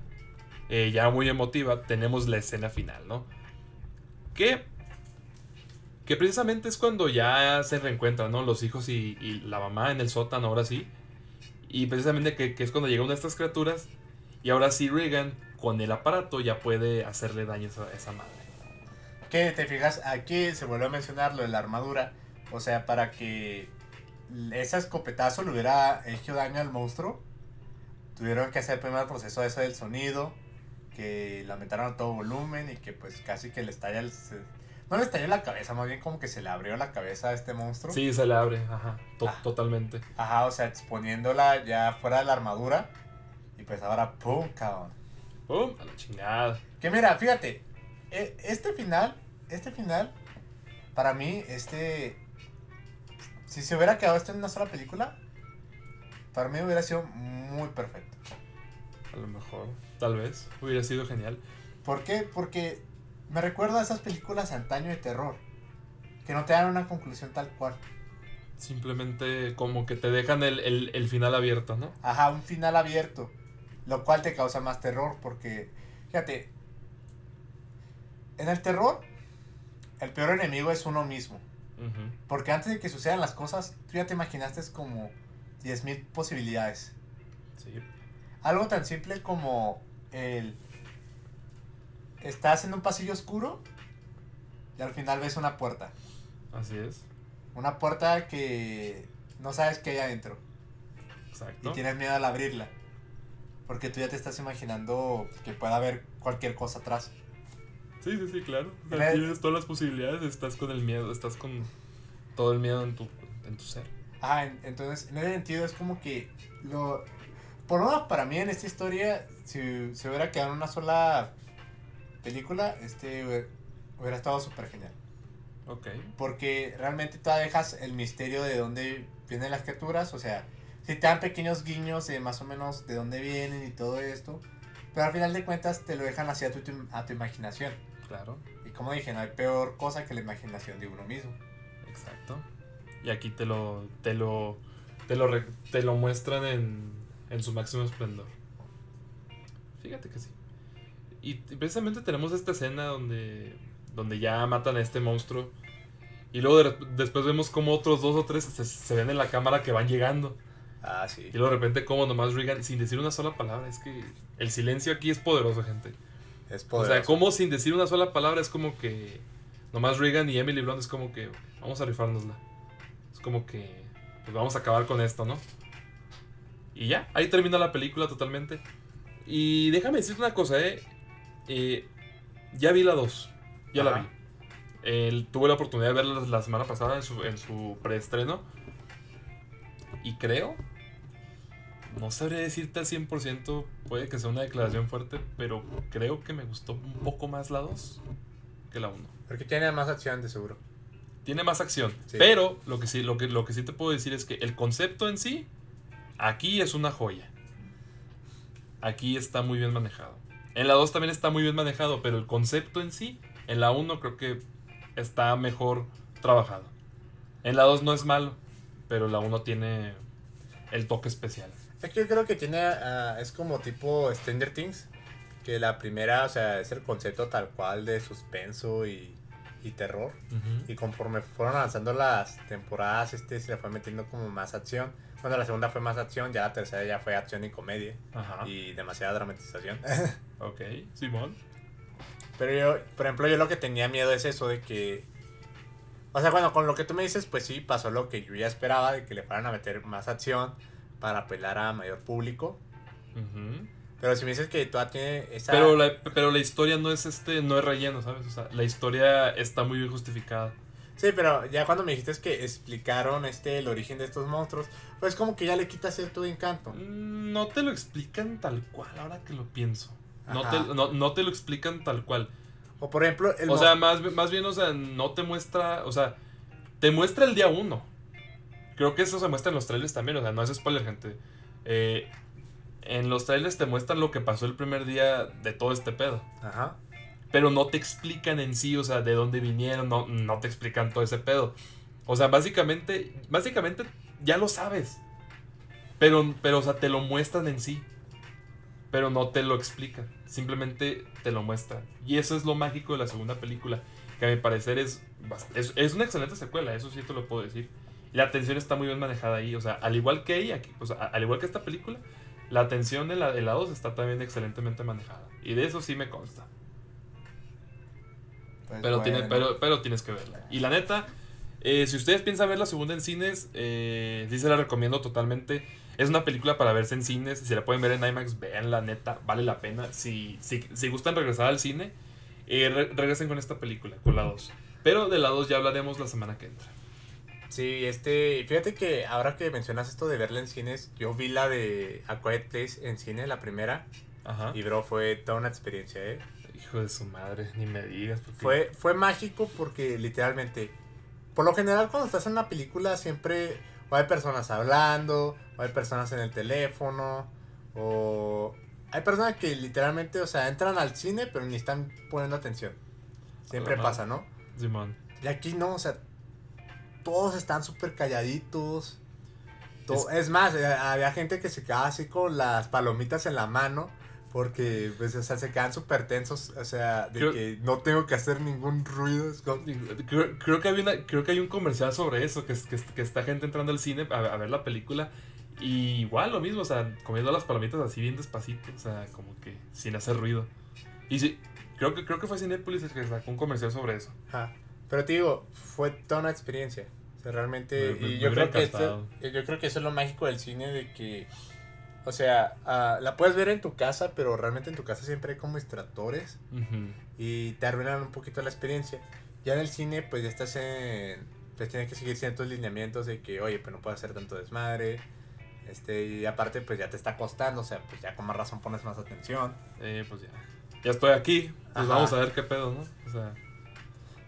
eh, ya muy emotiva, tenemos la escena final, ¿no? Que, que precisamente es cuando ya se reencuentran, ¿no? Los hijos y, y la mamá en el sótano, ahora sí. Y precisamente que, que es cuando llega una de estas criaturas. Y ahora sí, Regan, con el aparato, ya puede hacerle daño a esa, madre. Que te fijas, aquí se vuelve a mencionar lo de la armadura. O sea, para que ese escopetazo le hubiera hecho daño al monstruo, tuvieron que hacer primero el proceso ese del sonido, que la metieron a todo volumen y que pues casi que le estalla el... No le estalló la cabeza, más bien como que se le abrió la cabeza a este monstruo. Sí, se le abre, ajá, to- Ah. totalmente. Ajá, o sea, exponiéndola ya fuera de la armadura. Y pues ahora, ¡pum! cabrón. ¡Pum! A la chingada. Que mira, fíjate, e- este final, este final, para mí, este, si se hubiera quedado esto en una sola película, para mí hubiera sido muy perfecto. A lo mejor, tal vez, hubiera sido genial. ¿Por qué? Porque me recuerda a esas películas antaño de terror, que no te dan una conclusión tal cual. Simplemente como que te dejan el, el- el final abierto, ¿no? Ajá, un final abierto, lo cual te causa más terror, porque, fíjate, en el terror, el peor enemigo es uno mismo. Porque antes de que sucedan las cosas, tú ya te imaginaste como 10.000 posibilidades. Sí. Algo tan simple como el... Estás en un pasillo oscuro y al final ves una puerta. Así es. Una puerta que no sabes qué hay adentro y Exacto. tienes miedo al abrirla. Porque tú ya te estás imaginando que pueda haber cualquier cosa atrás. Sí, sí, sí, claro. O sea, Tienes todas las posibilidades, estás con el miedo, estás con todo el miedo en tu, en tu ser. Ah, en- entonces en ese sentido es como que lo... Por lo menos para mí en esta historia, si se hubiera quedado en una sola película, este hubiera, hubiera estado súper genial. Ok. Porque realmente tú dejas el misterio de dónde vienen las criaturas, o sea, si te dan pequeños guiños de más o menos de dónde vienen y todo esto, pero al final de cuentas te lo dejan así a tu, a tu imaginación. Claro. Y como dije, no hay peor cosa que la imaginación de uno mismo. Exacto. Y aquí te lo, te lo, te lo, te lo muestran en, en su máximo esplendor. Fíjate que sí. Y y precisamente tenemos esta escena donde, donde ya matan a este monstruo. Y luego de- después vemos como otros dos o tres se, se ven en la cámara que van llegando. Ah, sí. Y luego de repente como nomás Regan, sin decir una sola palabra, es que el silencio aquí es poderoso, gente. Es O poderoso. sea, como sin decir una sola palabra es como que nomás Regan y Emily Blunt es como que vamos a rifárnosla. Es como que pues vamos a acabar con esto, ¿no? Y ya, ahí termina la película totalmente. Y déjame decirte una cosa, ¿eh? Eh, ya vi la 2. Ya la vi. Tuve la oportunidad de verla la semana pasada en su, en su preestreno. Y creo, no sabré decirte al 100%, puede que sea una declaración fuerte, pero creo que me gustó un poco más la 2 que la 1. Porque tiene más acción de seguro. Tiene más acción, Sí. pero lo que, sí, lo, que, lo que sí te puedo decir es que el concepto en sí, aquí es una joya. Aquí está muy bien manejado. En la 2 también está muy bien manejado, pero el concepto en sí, en la 1 creo que está mejor trabajado. En la 2 no es malo, pero la 1 tiene el toque especial. Es que yo creo que tiene, ah, es como tipo Stranger Things, que la primera, o sea, es el concepto tal cual de suspenso y, y terror. Y conforme fueron avanzando las temporadas, este se le fue metiendo como más acción. Cuando la segunda fue más acción, ya la tercera ya fue acción y comedia. Ajá. Y demasiada dramatización. Ok, Simón. Pero yo, por ejemplo, yo lo que tenía miedo es eso de que. O sea, bueno, con lo que tú me dices, pues sí, pasó lo que yo ya esperaba, de que le fueran a meter más acción para apelar a mayor público. Ujú. Pero si me dices que todavía tiene esa. Pero la, pero la historia no es este, no es relleno, ¿sabes? O sea, la historia está muy bien justificada. Sí, pero ya cuando me dijiste que explicaron este el origen de estos monstruos, pues como que ya le quita cierto encanto. Mm, No te lo explican tal cual, ahora que lo pienso. No te, no, no te lo explican tal cual. O por ejemplo, el O sea, más, más bien, o sea, no te muestra, o sea, te muestra el día uno. Creo que eso se muestra en los trailers también, o sea, no es spoiler, gente. Eh, en los trailers te muestran lo que pasó el primer día de todo este pedo. Ajá. Pero no te explican en sí, o sea, de dónde vinieron, no, no te explican todo ese pedo. O sea, básicamente, básicamente ya lo sabes. Pero, pero, o sea, te lo muestran en sí. Pero no te lo explican. Simplemente te lo muestran. Y eso es lo mágico de la segunda película. Que a mi parecer es, es, es una excelente secuela, eso sí te lo puedo decir. La atención está muy bien manejada ahí. O sea, al igual que ella, o sea, al igual que esta película, la atención de la, de la 2 está también excelentemente manejada. Y de eso sí me consta. Pues Pero, tiene, bueno. pero, pero tienes que verla. Y la neta, eh, si ustedes piensan ver la segunda en cines, eh, sí se la recomiendo totalmente. Es una película para verse en cines. Si la pueden ver en IMAX, vean la neta, vale la pena. Si, si, si gustan regresar al cine, eh, re- regresen con esta película, con la 2. Pero de la 2 ya hablaremos la semana que entra. Sí, este, fíjate que ahora que mencionas esto de verla en cines, yo vi la de A Quiet Place en cine, la primera, Ajá. y bro, fue toda una experiencia, ¿eh? Hijo de su madre, ni me digas. porque- Fue, fue mágico porque literalmente, por lo general cuando estás en una película siempre o hay personas hablando, o hay personas en el teléfono, o hay personas que literalmente, o sea, entran al cine pero ni están poniendo atención. Siempre pasa, ¿no? Y aquí no, o sea, todos están súper calladitos. To- es... más, eh, había gente que se quedaba así con las palomitas en la mano. Porque, pues, o sea, se quedan súper tensos. O sea, de Creo- que no tengo que hacer ningún ruido. como- Creo, creo que hay una, creo que hay un comercial sobre eso, que, que, que está gente entrando al cine a, a ver la película. Y igual lo mismo, o sea, comiendo las palomitas así bien despacito, o sea, como que sin hacer ruido. Y sí, creo que, creo que fue Cinepolis el que sacó un comercial sobre eso. Ajá. Pero te digo, fue toda una experiencia. O sea, realmente. Me- me- y me yo creo, que esto, yo creo que eso es lo mágico del cine: de que. O sea, ah, la puedes ver en tu casa, pero realmente en tu casa siempre hay como distractores. Y te arruinan un poquito la experiencia. Ya en el cine, pues ya estás en. Pues tienes que seguir ciertos lineamientos de que, oye, pues no puedes hacer tanto desmadre. Este, y aparte, pues ya te está costando, o sea, pues ya con más razón pones más atención. Eh, pues ya. Ya estoy aquí, pues Ajá. vamos a ver qué pedo, ¿no? O sea.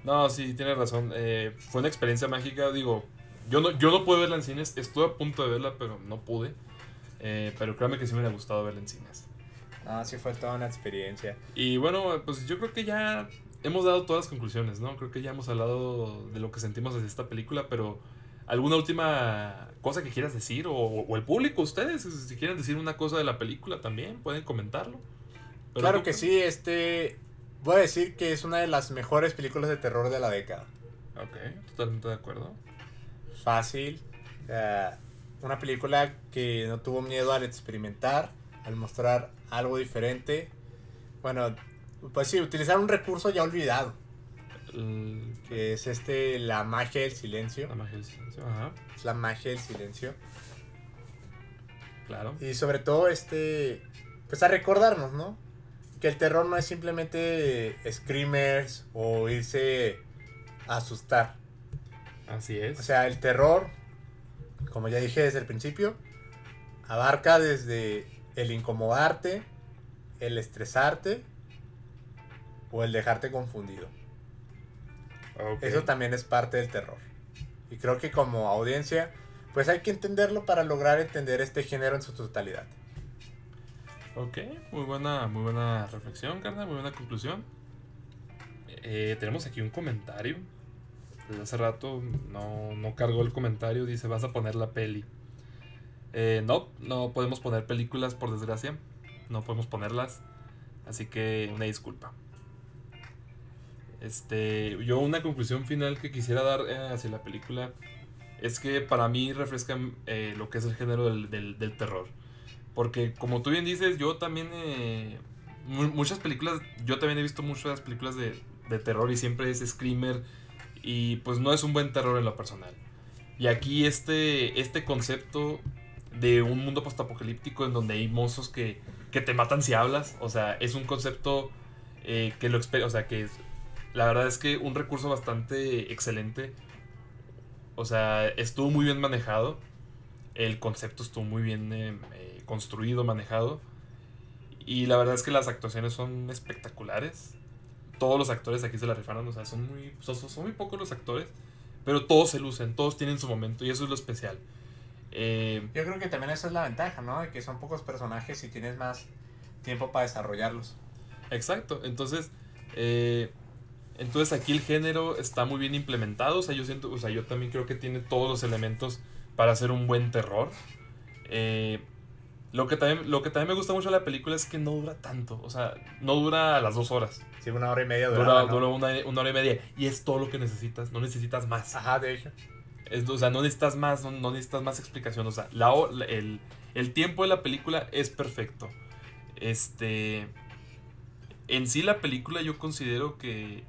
No, sí, tienes razón. eh, fue una experiencia mágica, digo. Yo no, yo no pude verla en cines, estuve a punto de verla, pero no pude. Eh, pero créanme que sí me hubiera gustado verla en cines. No, sí fue toda una experiencia. Y bueno, pues yo creo que ya hemos dado todas las conclusiones, ¿no? Creo que ya hemos hablado de lo que sentimos de esta película, pero ¿alguna última cosa que quieras decir? O, o el público, ustedes, si quieren decir una cosa de la película también, pueden comentarlo. Pero claro que sí, este. Voy a decir que es una de las mejores películas de terror de la década. Ok, totalmente de acuerdo. Fácil. sea, una película que no tuvo miedo al experimentar, al mostrar algo diferente. Bueno, pues sí, utilizar un recurso ya olvidado. El- que es este la magia del silencio. la magia del silencio, ajá, Es la magia del silencio. claro. Y sobre todo, este. Pues a recordarnos, ¿no? Que el terror no es simplemente screamers o irse a asustar. Así es. O sea, el terror, como ya dije desde el principio, abarca desde el incomodarte, el estresarte o el dejarte confundido. Eso también es parte del terror. Y creo que como audiencia, pues hay que entenderlo para lograr entender este género en su totalidad. Ok, muy buena, muy buena reflexión, carnal, muy buena conclusión. Eh, tenemos aquí un comentario. Hace rato no, no cargó el comentario, dice vas a poner la peli. Eh, no, no podemos poner películas por desgracia. No podemos ponerlas. Así que una disculpa. Este, yo una conclusión final que quisiera dar eh, hacia la película es que para mí refresca eh, lo que es el género del, del- del terror. Porque como tú bien dices, yo también eh, muchas películas, yo también he visto muchas películas de, de terror y siempre es screamer y pues no es un buen terror en lo personal. Y aquí este, este concepto de un mundo postapocalíptico en donde hay monstruos que, que te matan si hablas, o sea, es un concepto eh, que lo o sea, que es, la verdad es que un recurso bastante excelente. O sea, estuvo muy bien manejado. El concepto estuvo muy bien eh, eh, construido, manejado. Y la verdad es que las actuaciones son espectaculares. Todos los actores aquí se la rifaron, o sea, son muy, son, muy pocos los actores. Pero todos se lucen, todos tienen su momento y eso es lo especial. Yo creo que también esa es la ventaja, ¿no? De que son pocos personajes y tienes más tiempo para desarrollarlos. Exacto, entonces, eh, entonces aquí el género está muy bien implementado, o sea, yo siento, o sea, yo también creo que tiene todos los elementos para hacer un buen terror. Eh, lo que, también, lo que también me gusta mucho de la película es que no dura tanto. O sea, no dura las dos horas. Sí, una hora y media dura. Dura, una, hora y media. Y es todo lo que necesitas. No necesitas más. Ajá, de hecho. o sea, no necesitas más, no, necesitas más explicación. O sea, el, el tiempo de la película es perfecto. Este en sí la película yo considero que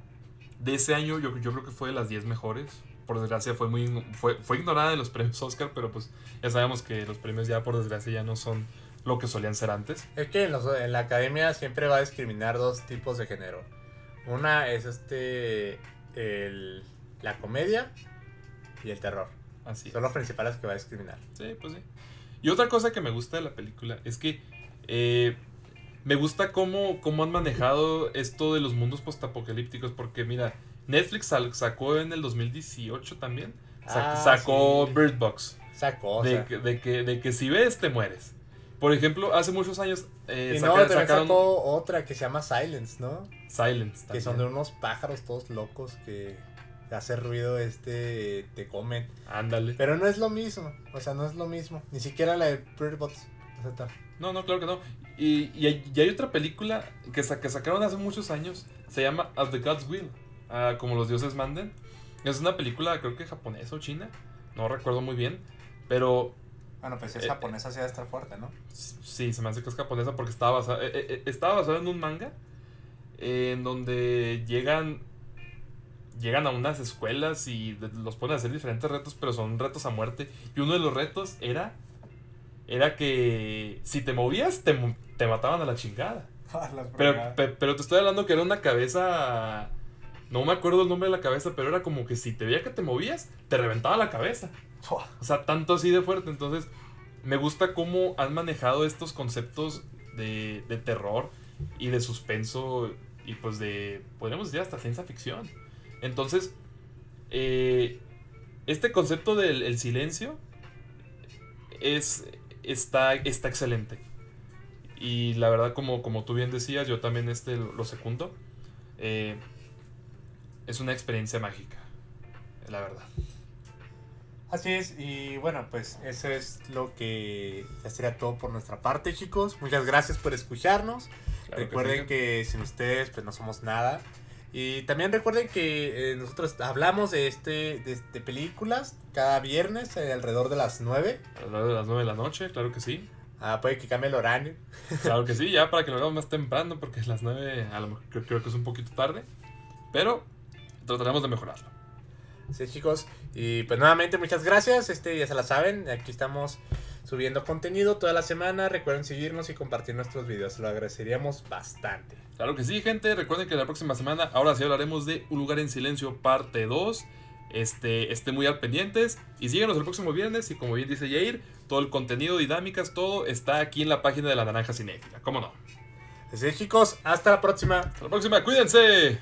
de ese año yo, yo creo que fue de las 10 mejores. Por desgracia fue muy fue, fue ignorada en los premios Oscar, pero pues ya sabemos que los premios ya por desgracia ya no son lo que solían ser antes. Es que en, la academia siempre va a discriminar dos tipos de género. Una es este el, la comedia y el terror. Así. Son los principales que va a discriminar. Sí, pues sí. Y otra cosa que me gusta de la película es que eh, me gusta cómo, cómo han manejado esto de los mundos postapocalípticos, porque mira, Netflix sacó en el 2018 también, ah, sacó Bird Box. Sacó. De, de, que, de que si ves, te mueres. Por ejemplo, hace muchos años. Eh, y no, también sacó otra que se llama Silence, ¿no? Silence. Que son de unos pájaros todos locos que hace ruido, este, te comen. Ándale. Pero no es lo mismo. O sea, no es lo mismo. Ni siquiera la de Bird Box. No, no, claro que no. Y, y, hay, otra película que, que sacaron hace muchos años. Se llama As the Gods Will. Ah, como los dioses manden. Es una película, creo que japonesa o china. No recuerdo muy bien. Pero. Bueno, pues si es eh, japonesa, sí debe estar fuerte, ¿no? Sí, se me hace que es japonesa porque estaba basada, eh, eh, estaba basado en un manga. en donde llegan. Llegan a unas escuelas y los ponen a hacer diferentes retos, pero son retos a muerte. Y uno de los retos era era que si te movías, te, te mataban a la chingada. pero, pero te estoy hablando que era una cabeza. No me acuerdo el nombre de la cabeza, pero era como que si te veía que te movías, te reventaba la cabeza. O sea, tanto así de fuerte. Entonces, me gusta cómo han manejado estos conceptos de, de terror y de suspenso y pues de, podríamos decir, hasta ciencia ficción. Entonces, eh, este concepto del silencio es, está, está excelente. Y la verdad, como, como tú bien decías, yo también este lo secundo. Eh, es una experiencia mágica, la verdad. Así es, y bueno, pues eso es lo que ya sería todo por nuestra parte, chicos. Muchas gracias por escucharnos. recuerden que, sin ustedes, pues no somos nada. Y también recuerden que eh, nosotros hablamos de este de, películas cada viernes eh, alrededor de las 9. Alrededor de las 9 de la noche, claro que sí. Ah, puede que cambie el horario. Claro que sí, ya para que lo hagamos más temprano, porque es las 9 a lo mejor creo, que es un poquito tarde. Pero trataremos de mejorarlo. Sí, chicos. Y pues nuevamente muchas gracias. Este ya se la saben. Aquí estamos subiendo contenido toda la semana. Recuerden seguirnos y compartir nuestros videos. Lo agradeceríamos bastante. Claro que sí, gente. Recuerden que la próxima semana ahora sí hablaremos de Un lugar en silencio parte 2. Este, estén muy al pendientes y síguenos el próximo viernes y como bien dice Jair, todo el contenido, dinámicas, todo está aquí en la página de la Naranja Cinéfila, ¿cómo no? Así chicos, hasta la próxima. Hasta la próxima, cuídense.